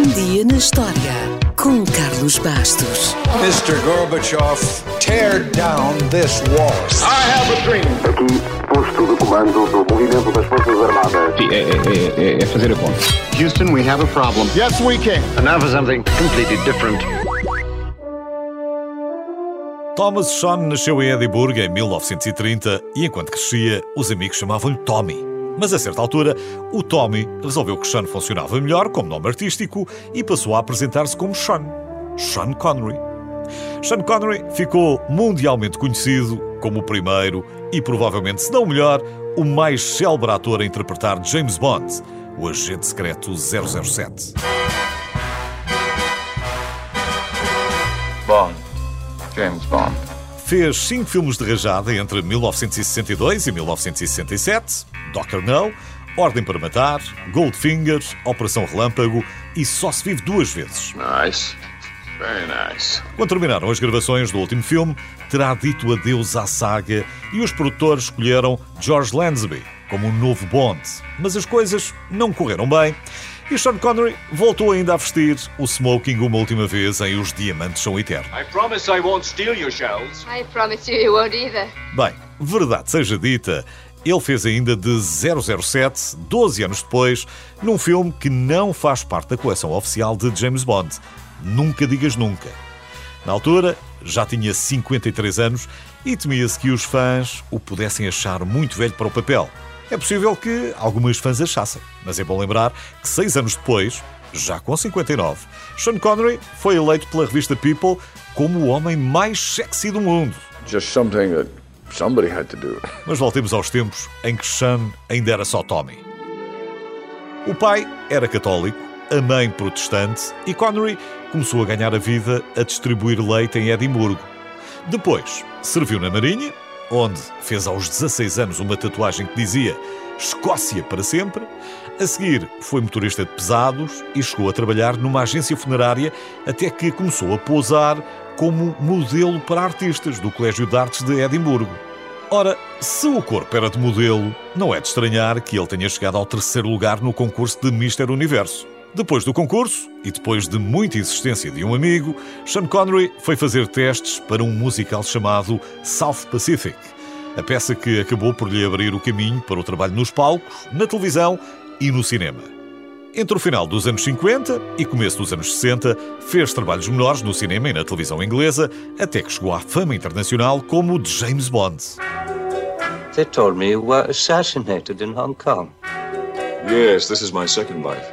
Um dia na história com Carlos Bastos. Mr. Gorbachev, tear down this wall. I have a dream. Aqui, posto de comando do movimento das Forças Armadas. Sim, é, é, é, é fazer a conta. Houston, we have a problem. Yes, we can. And now for something completely different. Thomas Shawn nasceu em Edimburgo em 1930 e, enquanto crescia, os amigos chamavam-lhe Tommy. Mas a certa altura, o Tommy resolveu que Sean funcionava melhor como nome artístico e passou a apresentar-se como Sean. Sean Connery. Sean Connery ficou mundialmente conhecido como o primeiro e provavelmente, se não o melhor, o mais célebre ator a interpretar James Bond, o agente secreto 007. Bond. James Bond. Fez cinco filmes de rajada entre 1962 e 1967, Dr. No, Ordem para Matar, Goldfinger, Operação Relâmpago e Só se vive duas vezes. Nice. Very nice. Quando terminaram as gravações do último filme, terá dito adeus à saga e os produtores escolheram George Lazenby como o novo Bond. Mas as coisas não correram bem e Sean Connery voltou ainda a vestir o smoking uma última vez em Os Diamantes São Eternos. I promise I won't steal your shells. I promise you you won't either. Bem, verdade seja dita, ele fez ainda de 007, 12 anos depois, num filme que não faz parte da coleção oficial de James Bond. Nunca digas nunca. Na altura, já tinha 53 anos e temia-se que os fãs o pudessem achar muito velho para o papel. É possível que algumas fãs achassem, mas é bom lembrar que seis anos depois, já com 59, Sean Connery foi eleito pela revista People como o homem mais sexy do mundo. Just something that somebody had to do. Mas voltemos aos tempos em que Sean ainda era só Tommy. O pai era católico, a mãe protestante e Connery começou a ganhar a vida a distribuir leite em Edimburgo. Depois, serviu na Marinha, onde fez aos 16 anos uma tatuagem que dizia Escócia para sempre. A seguir, foi motorista de pesados e chegou a trabalhar numa agência funerária até que começou a pousar como modelo para artistas do Colégio de Artes de Edimburgo. Ora, se o corpo era de modelo, não é de estranhar que ele tenha chegado ao terceiro lugar no concurso de Mister Universo. Depois do concurso, e depois de muita insistência de um amigo, Sean Connery foi fazer testes para um musical chamado South Pacific. A peça que acabou por lhe abrir o caminho para o trabalho nos palcos, na televisão e no cinema. Entre o final dos anos 50 e começo dos anos 60, fez trabalhos menores no cinema e na televisão inglesa, até que chegou à fama internacional como de James Bond. They told me you were assassinated in Hong Kong. Yes, this is my second wife.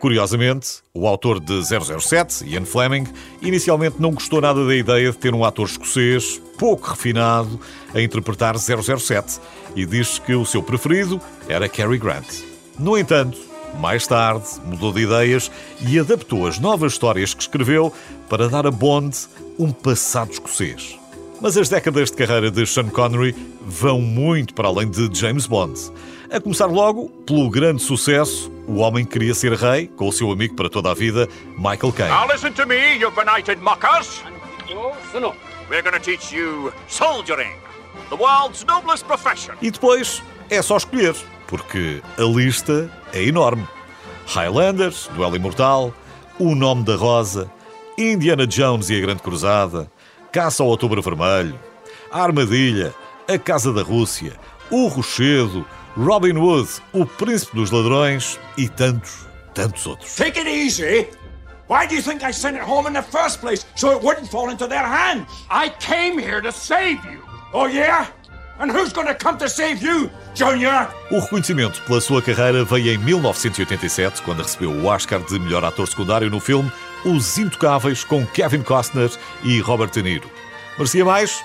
Curiosamente, o autor de 007, Ian Fleming, inicialmente não gostou nada da ideia de ter um ator escocês pouco refinado a interpretar 007 e diz que o seu preferido era Cary Grant. No entanto, mais tarde mudou de ideias e adaptou as novas histórias que escreveu para dar a Bond um passado escocês. Mas as décadas de carreira de Sean Connery vão muito para além de James Bond. A começar logo pelo grande sucesso O Homem que Queria Ser Rei, com o seu amigo para toda a vida, Michael Caine. Now listen to me, you benighted mockers. We're to teach you soldiering, the world's noblest profession. E depois é só escolher, porque a lista é enorme. Highlanders, Duelo Imortal, O Nome da Rosa, Indiana Jones e a Grande Cruzada, Caça ao Outubro Vermelho, A Armadilha, A Casa da Rússia, O Rochedo, Robin Hood, O Príncipe dos Ladrões e tantos, tantos outros. Take it easy. Why do you think I sent it home in the first place? So it wouldn't fall into their hands. I came here to save you. Oh, yeah? And who's to come to save you, Junior? O reconhecimento pela sua carreira veio em 1987, quando recebeu o Oscar de melhor ator secundário no filme Os Intocáveis, com Kevin Costner e Robert De Niro. Merecia mais?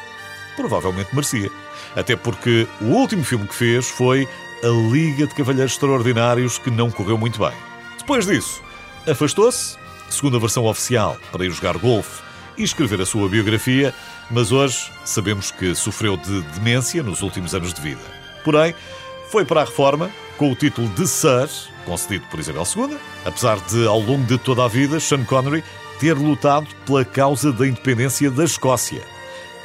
Provavelmente merecia. Até porque o último filme que fez foi A Liga de Cavalheiros Extraordinários, que não correu muito bem. Depois disso, afastou-se, segundo a versão oficial, para ir jogar golfe e escrever a sua biografia, mas hoje sabemos que sofreu de demência nos últimos anos de vida. Porém, foi para a reforma com o título de Sir, concedido por Isabel II, apesar de, ao longo de toda a vida, Sean Connery ter lutado pela causa da independência da Escócia.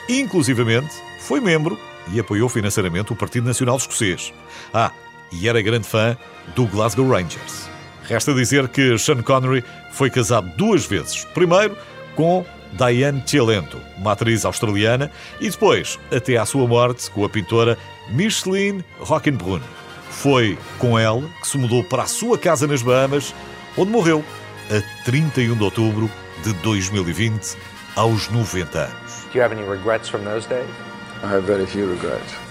Inclusivamente, foi membro e apoiou financeiramente o Partido Nacional Escocês. Ah, e era grande fã do Glasgow Rangers. Resta dizer que Sean Connery foi casado duas vezes. Primeiro com Diane Cialento, uma atriz australiana, e depois, até à sua morte, com a pintora Micheline Rockenbrunn. Foi com ela que se mudou para a sua casa nas Bahamas, onde morreu a 31 de outubro de 2020, aos 90 anos. Do you have any regrets from those days? I have very few regrets.